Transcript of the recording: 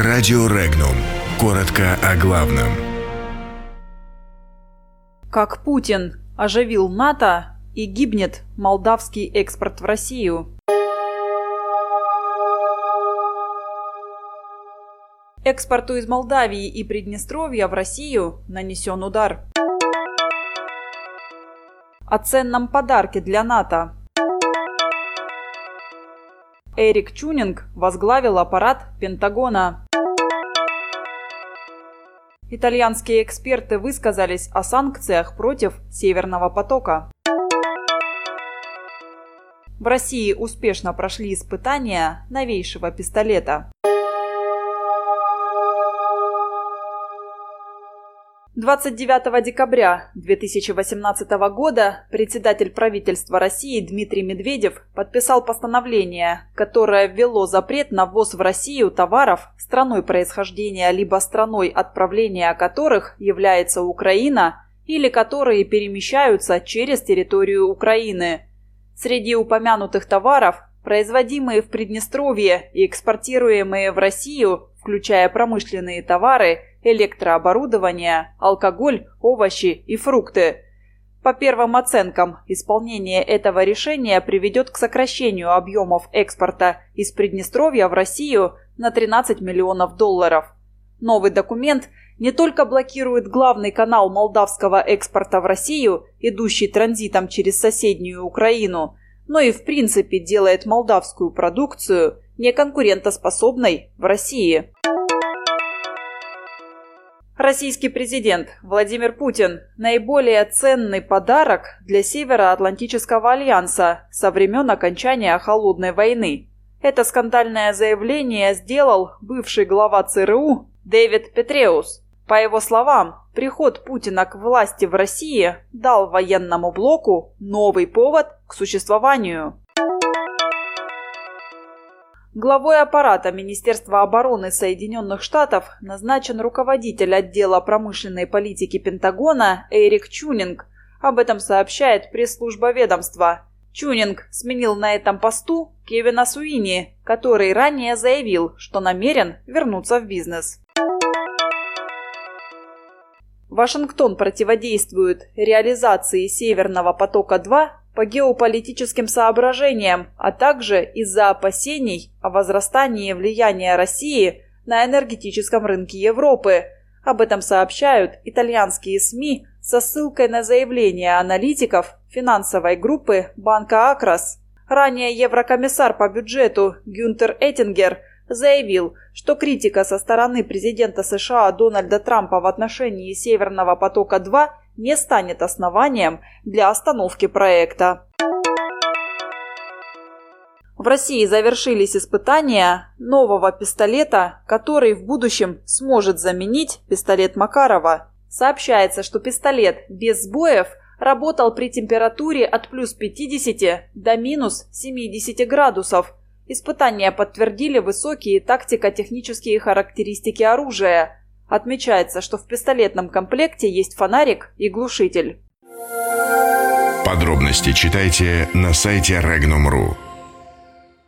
Радио Регнум. Коротко о главном. Как Путин оживил НАТО и гибнет молдавский экспорт в Россию. Экспорту из Молдавии и Приднестровья в Россию нанесен удар. О ценном подарке для НАТО. Эрик Чунинг возглавил аппарат Пентагона. Итальянские эксперты высказались о санкциях против Северного потока. В России успешно прошли испытания новейшего пистолета. 29 декабря 2018 года председатель правительства России Дмитрий Медведев подписал постановление, которое ввело запрет на ввоз в Россию товаров, страной происхождения либо страной отправления которых является Украина или которые перемещаются через территорию Украины. Среди упомянутых товаров производимые в Приднестровье и экспортируемые в Россию, включая промышленные товары – электрооборудование, алкоголь, овощи и фрукты. По первым оценкам, исполнение этого решения приведет к сокращению объемов экспорта из Приднестровья в Россию на 13 миллионов долларов. Новый документ не только блокирует главный канал молдавского экспорта в Россию, идущий транзитом через соседнюю Украину, но и в принципе делает молдавскую продукцию неконкурентоспособной в России. Российский президент Владимир Путин – наиболее ценный подарок для Североатлантического альянса со времен окончания Холодной войны. Это скандальное заявление сделал бывший глава ЦРУ Дэвид Петреус. По его словам, приход Путина к власти в России дал военному блоку новый повод к существованию. Главой аппарата Министерства обороны Соединенных Штатов назначен руководитель отдела промышленной политики Пентагона Эрик Чунинг. Об этом сообщает пресс-служба ведомства. Чунинг сменил на этом посту Кевина Суини, который ранее заявил, что намерен вернуться в бизнес. Вашингтон противодействует реализации Северного потока-2 по геополитическим соображениям, а также из-за опасений о возрастании влияния России на энергетическом рынке Европы. Об этом сообщают итальянские СМИ со ссылкой на заявление аналитиков финансовой группы банка «Акрас». Ранее еврокомиссар по бюджету Гюнтер Эттингер заявил, что критика со стороны президента США Дональда Трампа в отношении «Северного потока-2» не станет основанием для остановки проекта. В России завершились испытания нового пистолета, который в будущем сможет заменить пистолет Макарова. Сообщается, что пистолет без сбоев работал при температуре от плюс 50 до минус 70 градусов. Испытания подтвердили высокие тактико-технические характеристики оружия. Отмечается, что в пистолетном комплекте есть фонарик и глушитель. Подробности читайте на сайте Regnum.ru.